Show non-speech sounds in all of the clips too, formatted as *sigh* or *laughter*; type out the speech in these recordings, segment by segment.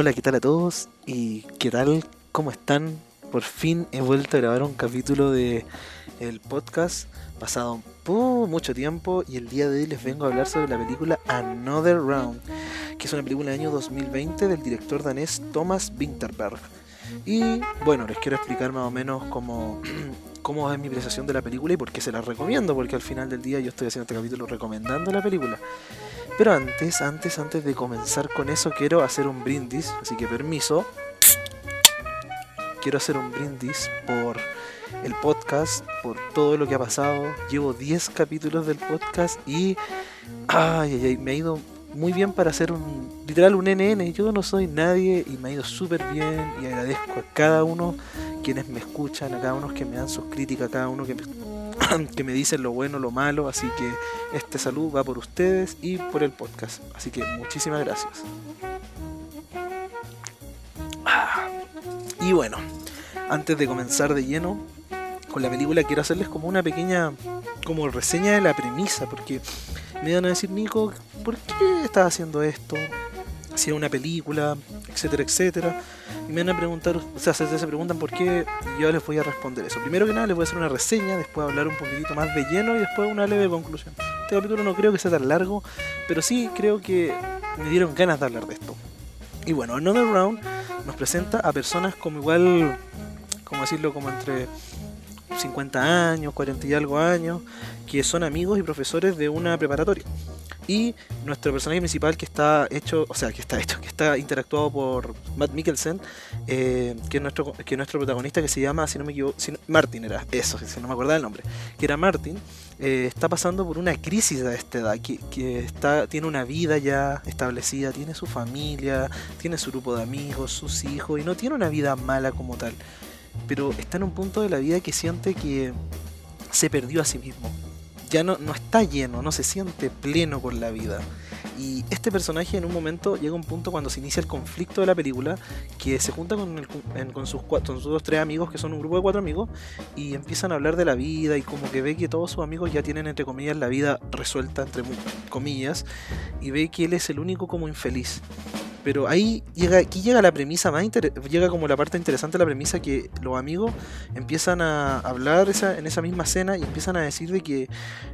Hola, ¿qué tal a todos? ¿Y qué tal? ¿Cómo están? Por fin he vuelto a grabar un capítulo de el podcast pasado mucho tiempo y el día de hoy les vengo a hablar sobre la película Another Round, que es una película del año 2020 del director danés Thomas Winterberg. Y bueno, les quiero explicar más o menos cómo, *clears throat* cómo es mi apreciación de la película y por qué se la recomiendo, porque al final del día yo estoy haciendo este capítulo recomendando la película. Pero antes, antes, antes de comenzar con eso, quiero hacer un brindis, así que permiso. Quiero hacer un brindis por el podcast, por todo lo que ha pasado. Llevo 10 capítulos del podcast y ay, ay, me ha ido muy bien para hacer un literal un NN. Yo no soy nadie y me ha ido súper bien y agradezco a cada uno quienes me escuchan, a cada uno que me dan sus críticas, a cada uno que me *laughs* que me dicen lo bueno, lo malo, así que este salud va por ustedes y por el podcast. Así que muchísimas gracias. Ah, y bueno, antes de comenzar de lleno con la película, quiero hacerles como una pequeña como reseña de la premisa, porque me van a decir, Nico, ¿por qué estás haciendo esto? Si es una película, etcétera, etcétera. Y me van a preguntar, o sea, se, se preguntan por qué, yo les voy a responder eso. Primero que nada, les voy a hacer una reseña, después hablar un poquitito más de lleno y después una leve conclusión. Este capítulo no creo que sea tan largo, pero sí creo que me dieron ganas de hablar de esto. Y bueno, Another Round nos presenta a personas como igual, como decirlo, como entre 50 años, 40 y algo años, que son amigos y profesores de una preparatoria y nuestro personaje principal que está hecho, o sea, que está hecho, que está interactuado por Matt Mikkelsen, eh, que, es nuestro, que nuestro protagonista que se llama, si no me equivoco, Martin era, eso, si no me acordaba el nombre, que era Martin, eh, está pasando por una crisis a esta edad, que, que, está, tiene una vida ya establecida, tiene su familia, tiene su grupo de amigos, sus hijos, y no tiene una vida mala como tal, pero está en un punto de la vida que siente que se perdió a sí mismo ya no, no está lleno, no se siente pleno con la vida. Y este personaje en un momento llega a un punto cuando se inicia el conflicto de la película que se junta con, con, sus, con sus dos, tres amigos que son un grupo de cuatro amigos y empiezan a hablar de la vida y como que ve que todos sus amigos ya tienen entre comillas la vida resuelta entre comillas y ve que él es el único como infeliz. Pero ahí llega, aquí llega la premisa más llega como la parte interesante de la premisa que los amigos empiezan a hablar esa, en esa misma escena y empiezan a decir de que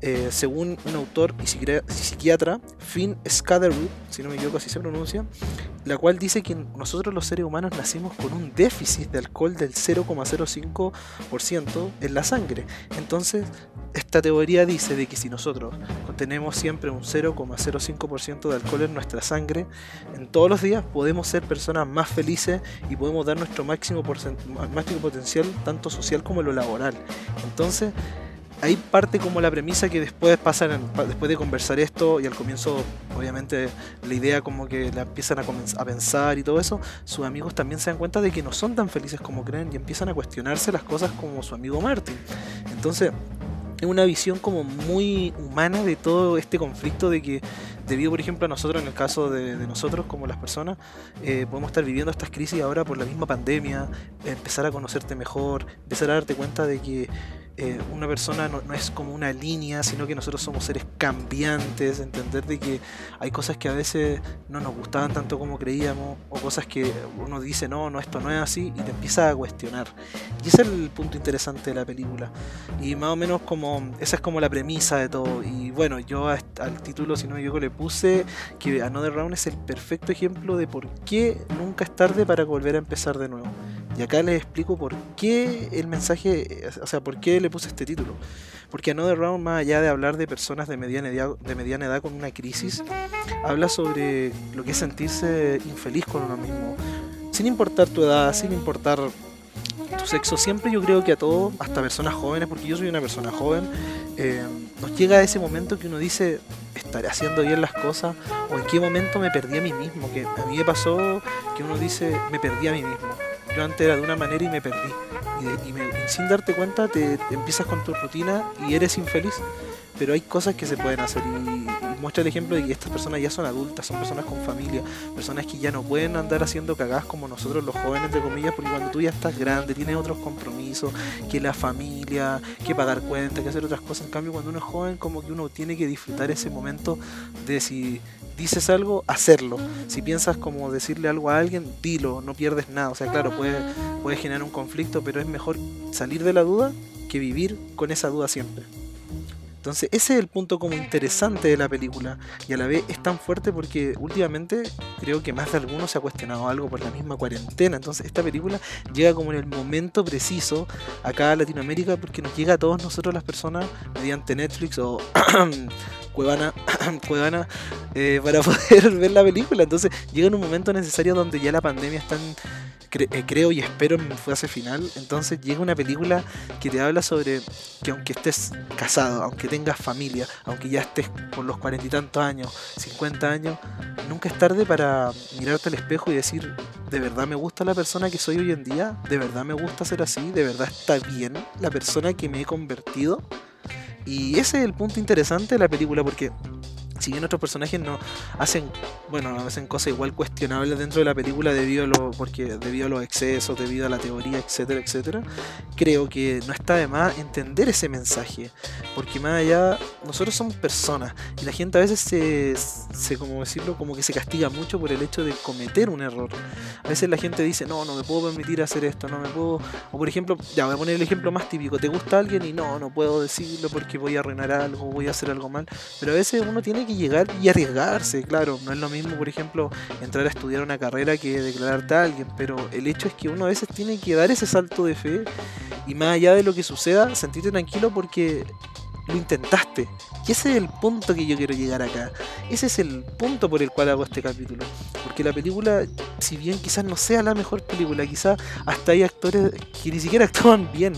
eh, según un autor y psiquiatra, Finn Scatterwood, si no me equivoco así se pronuncia, la cual dice que nosotros los seres humanos nacimos con un déficit de alcohol del 0,05% en la sangre. Entonces, esta teoría dice de que si nosotros tenemos siempre un 0,05% de alcohol en nuestra sangre, en todos los días podemos ser personas más felices y podemos dar nuestro máximo, potencial, tanto social como lo laboral. Entonces, ahí parte como la premisa que después pasan, después de conversar esto y al comienzo, obviamente, la idea como que la empiezan a, pensar y todo eso, sus amigos también se dan cuenta de que no son tan felices como creen y empiezan a cuestionarse las cosas como su amigo Martin. Entonces, es una visión como muy humana de todo este conflicto de que debido por ejemplo a nosotros en el caso de, nosotros como las personas eh, podemos estar viviendo estas crisis ahora por la misma pandemia empezar a conocerte mejor empezar a darte cuenta de que eh, una persona no, es como una línea, sino que nosotros somos seres cambiantes, entender de que hay cosas que a veces no nos gustaban tanto como creíamos, o cosas que uno dice, no, no, esto no es así, y te empieza a cuestionar. Y ese es el punto interesante de la película. Y más o menos como, esa es como la premisa de todo. Y bueno, yo al título, si no me equivoco, le puse que Another Round es el perfecto ejemplo de por qué nunca es tarde para volver a empezar de nuevo. Y acá les explico por qué el mensaje, o sea, por qué le puse este título. Porque Another Round, más allá de hablar de personas de mediana, edad, de mediana edad con una crisis, habla sobre lo que es sentirse infeliz con uno mismo. Sin importar tu edad, sin importar tu sexo, siempre yo creo que a todos, hasta personas jóvenes, porque yo soy una persona joven, eh, nos llega ese momento que uno dice, estaré haciendo bien las cosas, o en qué momento me perdí a mí mismo, que a mí me pasó que uno dice, me perdí a mí mismo yo antes era de una manera y me perdí. Y, sin darte cuenta te, empiezas con tu rutina y eres infeliz. Pero hay cosas que se pueden hacer y, muestra el ejemplo de que estas personas ya son adultas, son personas con familia, personas que ya no pueden andar haciendo cagadas como nosotros los jóvenes, de comillas, porque cuando tú ya estás grande, tienes otros compromisos, que la familia, que pagar cuentas, que hacer otras cosas. En cambio, cuando uno es joven, como que uno tiene que disfrutar ese momento de si dices algo, hacerlo. Si piensas como decirle algo a alguien, dilo, no pierdes nada. O sea, claro, puede, puede generar un conflicto, pero es mejor salir de la duda que vivir con esa duda siempre. Entonces ese es el punto como interesante de la película y a la vez es tan fuerte porque últimamente creo que más de alguno se ha cuestionado algo por la misma cuarentena. Entonces esta película llega como en el momento preciso acá a Latinoamérica porque nos llega a todos nosotros las personas mediante Netflix o *clears throat* Cuevana, *clears throat* Cuevana eh, para *laughs* poder ver la película. Entonces llega en un momento necesario donde ya la pandemia está en eh, creo y espero en fase final. Entonces llega una película que te habla sobre que aunque estés casado, aunque tengas familia, aunque ya estés por los cuarenta y tantos años, 50 años, nunca es tarde para mirarte al espejo y decir, ¿de verdad me gusta la persona que soy hoy en día? ¿De verdad me gusta ser así? ¿De verdad está bien la persona que me he convertido? Y ese es el punto interesante de la película porque si bien otros personajes no hacen, bueno, hacen cosas igual cuestionables dentro de la película debido a lo, porque debido a los excesos, debido a la teoría, etcétera, etcétera, creo que no está de más entender ese mensaje, porque más allá, nosotros somos personas y la gente a veces se, se como decirlo, como que se castiga mucho por el hecho de cometer un error. A veces la gente dice, no, no me puedo permitir hacer esto, no me puedo, o por ejemplo, ya voy a poner el ejemplo más típico, te gusta alguien y no, no puedo decirlo porque voy a arruinar algo, voy a hacer algo mal, pero a veces uno tiene que llegar y arriesgarse, claro. No es lo mismo, por ejemplo, entrar a estudiar una carrera que declararte a alguien, pero el hecho es que uno a veces tiene que dar ese salto de fe y más allá de lo que suceda, sentirte tranquilo porque lo intentaste. Y ese es el punto que yo quiero llegar acá. Ese es el punto por el cual hago este capítulo. Porque la película, si bien quizás no sea la mejor película, quizás hasta hay actores que ni siquiera *laughs* actúan bien.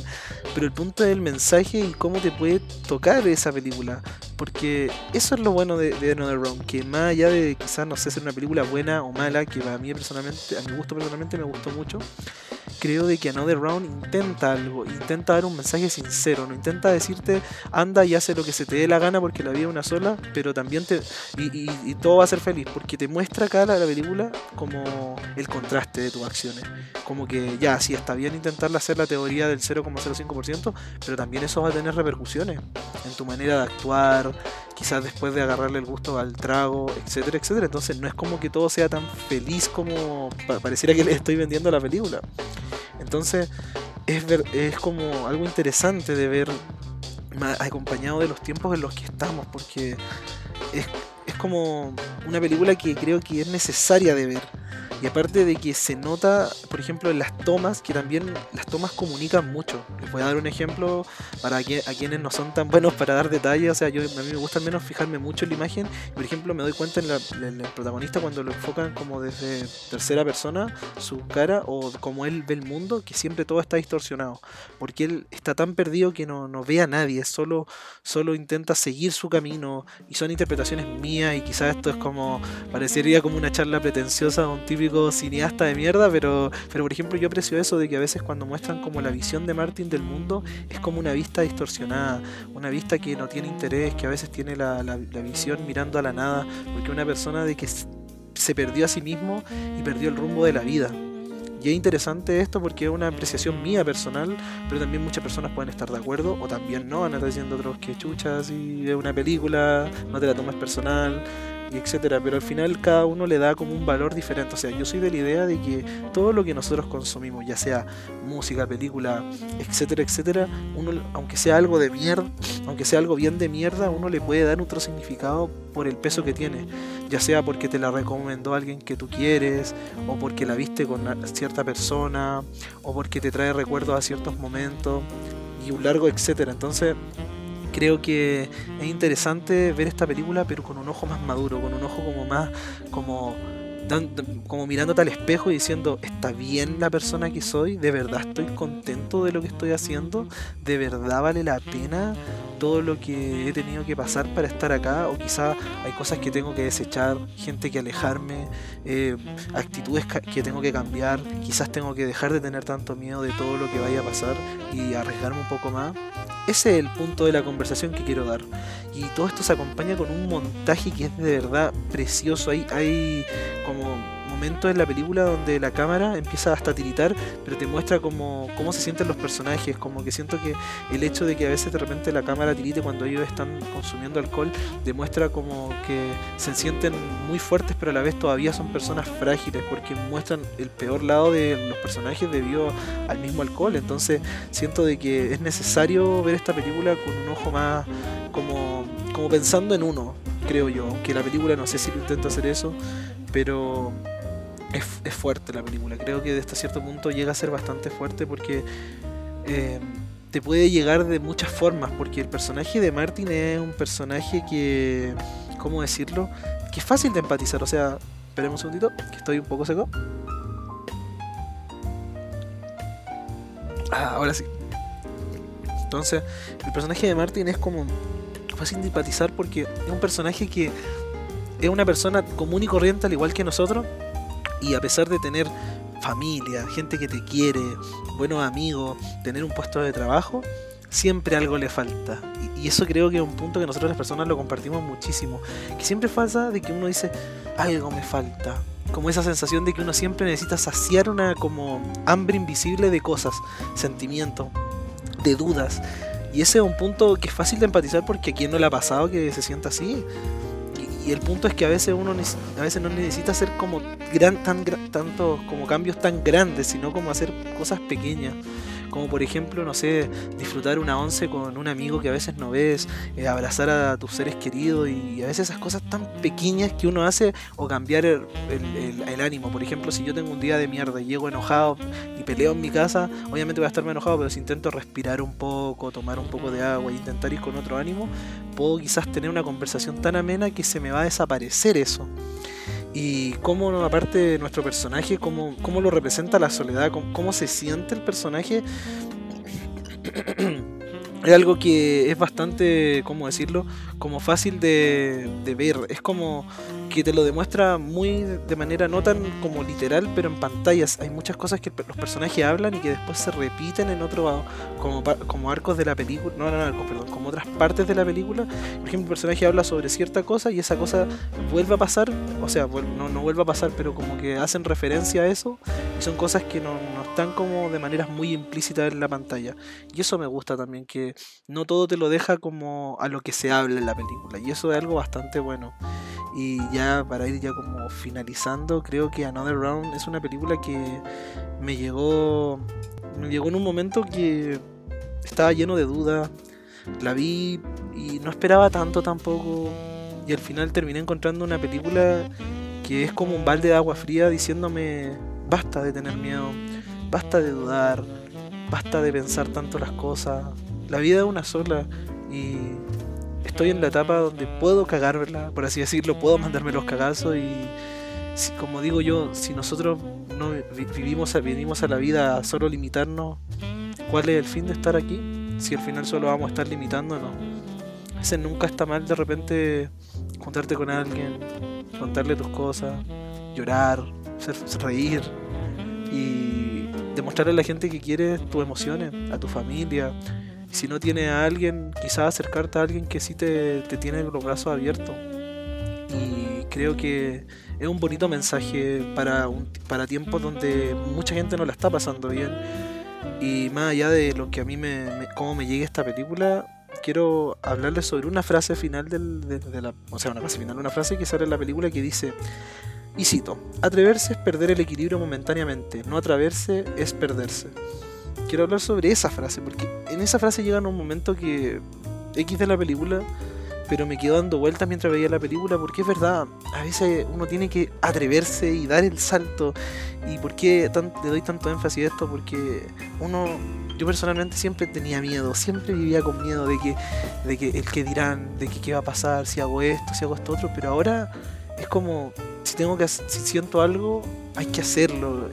Pero el punto es el mensaje y cómo te puede tocar esa película. Porque eso es lo bueno de, de Another Round. Que más allá de quizás, no sé, ser una película buena o mala, que a mí personalmente, a mi gusto personalmente me gustó mucho creo de que Another Round intenta algo, intenta dar un mensaje sincero, no intenta decirte anda y hace lo que se te dé la gana porque la vida es una sola, pero también te. Y, todo va a ser feliz, porque te muestra acá la, la, película como el contraste de tus acciones. Como que ya, sí está bien intentar hacer la teoría del 0,05%, pero también eso va a tener repercusiones en tu manera de actuar, quizás después de agarrarle el gusto al trago, etcétera, etcétera. Entonces no es como que todo sea tan feliz como pareciera que le estoy vendiendo la película. Entonces es, ver, es como algo interesante de ver acompañado de los tiempos en los que estamos, porque es, es como una película que creo que es necesaria de ver y aparte de que se nota, por ejemplo, en las tomas, que también las tomas comunican mucho. Les voy a dar un ejemplo para que, a quienes no son tan buenos para dar detalles. O sea, yo, a mí me gusta al menos fijarme mucho en la imagen. Por ejemplo, me doy cuenta en, el protagonista cuando lo enfocan como desde tercera persona, su cara o como él ve el mundo, que siempre todo está distorsionado. Porque él está tan perdido que no, no ve a nadie, solo, solo intenta seguir su camino. Y son interpretaciones mías y quizás esto es como, parecería como una charla pretenciosa un típico cineasta de mierda, pero, pero por ejemplo yo aprecio eso de que a veces cuando muestran como la visión de Martin del mundo es como una vista distorsionada, una vista que no tiene interés, que a veces tiene la, la, visión mirando a la nada, porque una persona de que se perdió a sí mismo y perdió el rumbo de la vida. Y es interesante esto porque es una apreciación mía personal, pero también muchas personas pueden estar de acuerdo o también no, van a estar diciendo otros que chuchas y es una película, no te la tomes personal y etcétera, pero al final cada uno le da como un valor diferente. O sea, yo soy de la idea de que todo lo que nosotros consumimos, ya sea música, película, etcétera, etcétera, uno, aunque sea algo de mierda, aunque sea algo bien de mierda, uno le puede dar otro significado por el peso que tiene, ya sea porque te la recomendó alguien que tú quieres, o porque la viste con cierta persona, o porque te trae recuerdos a ciertos momentos y un largo etcétera. Entonces, creo que es interesante ver esta película, pero con un ojo más maduro, con un ojo como más, como, como mirándote al espejo y diciendo, ¿está bien la persona que soy? ¿De verdad estoy contento de lo que estoy haciendo? ¿De verdad vale la pena todo lo que he tenido que pasar para estar acá? O quizá hay cosas que tengo que desechar, gente que alejarme, eh, actitudes que tengo que cambiar, quizás tengo que dejar de tener tanto miedo de todo lo que vaya a pasar y arriesgarme un poco más. Ese es el punto de la conversación que quiero dar. Y todo esto se acompaña con un montaje que es de verdad precioso. Hay, hay como momentos en la película donde la cámara empieza hasta a tiritar, pero te muestra cómo, cómo se sienten los personajes, como que siento que el hecho de que a veces de repente la cámara tirite cuando ellos están consumiendo alcohol, demuestra como que se sienten muy fuertes, pero a la vez todavía son personas frágiles, porque muestran el peor lado de los personajes debido al mismo alcohol. Entonces siento de que es necesario ver esta película con un ojo más como, como pensando en uno, creo yo. Aunque la película no sé si lo intenta hacer eso, pero es, es, fuerte la película. Creo que hasta cierto punto llega a ser bastante fuerte porque eh, te puede llegar de muchas formas. Porque el personaje de Martin es un personaje que, ¿cómo decirlo? Que es fácil de empatizar. O sea, esperemos un segundito, que estoy un poco seco. Ah, ahora sí. Entonces, el personaje de Martin es como fácil de empatizar porque es un personaje que es una persona común y corriente al igual que nosotros y a pesar de tener familia, gente que te quiere, buenos amigos, tener un puesto de trabajo, siempre algo le falta. Y, eso creo que es un punto que nosotros las personas lo compartimos muchísimo. Que siempre pasa de que uno dice, algo me falta. Como esa sensación de que uno siempre necesita saciar una como hambre invisible de cosas, sentimientos, de dudas. Y ese es un punto que es fácil de empatizar porque a quien no le ha pasado que se sienta así. Y, el punto es que a veces uno a veces no necesita hacer como gran, tan, tanto, como cambios tan grandes, sino como hacer cosas pequeñas. Como por ejemplo, no sé, disfrutar una once con un amigo que a veces no ves, eh, abrazar a tus seres queridos y a veces esas cosas tan pequeñas que uno hace o cambiar el, el, ánimo. Por ejemplo, si yo tengo un día de mierda y llego enojado y peleo en mi casa, obviamente voy a estarme enojado, pero si intento respirar un poco, tomar un poco de agua e intentar ir con otro ánimo, puedo quizás tener una conversación tan amena que se me va a desaparecer eso y cómo aparte de nuestro personaje, cómo, cómo lo representa la soledad, cómo, se siente el personaje, *clears throat* es algo que es bastante, ¿cómo decirlo? Como fácil de, de ver. Es como que te lo demuestra muy de manera no tan como literal, pero en pantallas. Hay muchas cosas que los personajes hablan y que después se repiten en otro como, como arcos de la película, no, no, arcos, perdón, como otras partes de la película. Por ejemplo, el personaje habla sobre cierta cosa y esa cosa vuelve a pasar, o sea, no, no vuelve a pasar, pero como que hacen referencia a eso y son cosas que no, no están como de maneras muy implícitas en la pantalla. Y eso me gusta también, que no todo te lo deja como a lo que se habla en la película. Y eso es algo bastante bueno. Y ya para ir ya como finalizando, creo que Another Round es una película que me llegó me llegó en un momento que estaba lleno de dudas. La vi y no esperaba tanto tampoco. Y al final terminé encontrando una película que es como un balde de agua fría diciéndome basta de tener miedo, basta de dudar, basta de pensar tanto las cosas. La vida es una sola y estoy en la etapa donde puedo cagarla, por así decirlo, puedo mandarme los cagazos y como digo yo, si nosotros no vivimos, venimos a la vida solo limitarnos, ¿cuál es el fin de estar aquí? Si al final solo vamos a estar limitándonos. A veces nunca está mal de repente juntarte con alguien, contarle tus cosas, llorar, reír y demostrarle a la gente que quieres tus emociones, a tu familia, si no tiene a alguien, quizás acercarte a alguien que sí te, tiene los brazos abiertos. Y creo que es un bonito mensaje para, un, para tiempos donde mucha gente no la está pasando bien. Y más allá de lo que a mí me, cómo me llegue esta película, quiero hablarles sobre una frase final del, de, la, o sea, una frase final, una frase que sale en la película que dice, y cito, atreverse es perder el equilibrio momentáneamente, no atreverse es perderse quiero hablar sobre esa frase, porque en esa frase llega un momento que X de la película, pero me quedo dando vueltas mientras veía la película, porque es verdad, a veces uno tiene que atreverse y dar el salto. ¿Y por qué le doy tanto énfasis a esto? Porque uno, yo personalmente siempre tenía miedo, siempre vivía con miedo de que, de que el que dirán, de que qué va a pasar, si hago esto, si hago esto otro, pero ahora es como, si tengo que, si siento algo, hay que hacerlo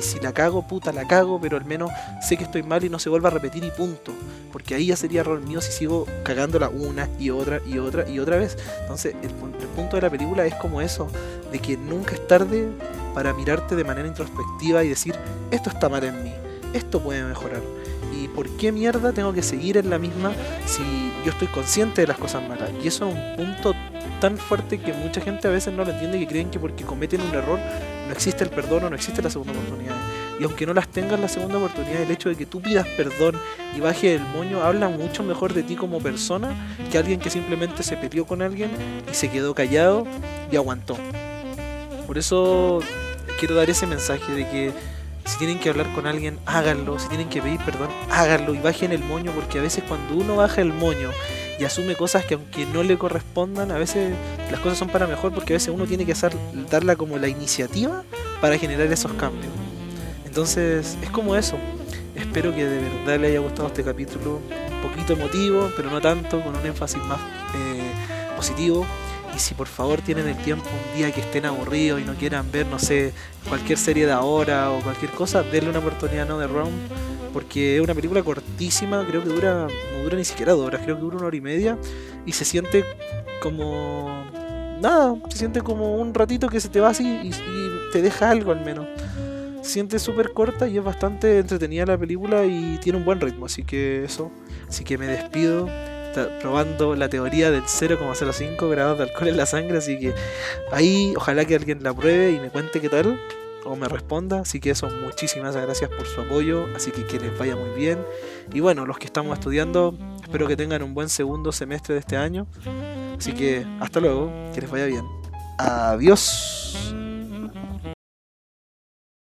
si la cago, puta, la cago, pero al menos sé que estoy mal y no se vuelva a repetir y punto. Porque ahí ya sería error mío si sigo cagándola una y otra y otra y otra vez. Entonces, el, punto de la película es como eso, de que nunca es tarde para mirarte de manera introspectiva y decir, esto está mal en mí, esto puede mejorar. ¿Y por qué mierda tengo que seguir en la misma si yo estoy consciente de las cosas malas? Y eso es un punto tan fuerte que mucha gente a veces no lo entiende, que creen que porque cometen un error no existe el perdón o no existe la segunda oportunidad. Y aunque no las tengas la segunda oportunidad, el hecho de que tú pidas perdón y bajes el moño habla mucho mejor de ti como persona que alguien que simplemente se peleó con alguien y se quedó callado y aguantó. Por eso quiero dar ese mensaje de que si tienen que hablar con alguien, háganlo. Si tienen que pedir perdón, háganlo y bajen el moño, porque a veces cuando uno baja el moño y asume cosas que aunque no le correspondan, a veces las cosas son para mejor, porque a veces uno tiene que hacer, darla como la iniciativa para generar esos cambios. Entonces, es como eso. Espero que de verdad le haya gustado este capítulo, un poquito emotivo, pero no tanto, con un énfasis más eh, positivo. Y si por favor tienen el tiempo un día que estén aburridos y no quieran ver, no sé, cualquier serie de ahora o cualquier cosa, denle una oportunidad no de Round. Porque es una película cortísima, creo que dura, no dura ni siquiera dos horas, creo que dura una hora y media. Y se siente como. Nada, se siente como un ratito que se te va así y, y te deja algo al menos siente súper corta y es bastante entretenida la película y tiene un buen ritmo, así que eso. Así que me despido probando la teoría del 0,05 grados de alcohol en la sangre, así que ahí ojalá que alguien la pruebe y me cuente qué tal o me responda, así que eso, muchísimas gracias por su apoyo, así que que les vaya muy bien. Y bueno, los que estamos estudiando, espero que tengan un buen segundo semestre de este año, así que hasta luego, que les vaya bien. Adiós.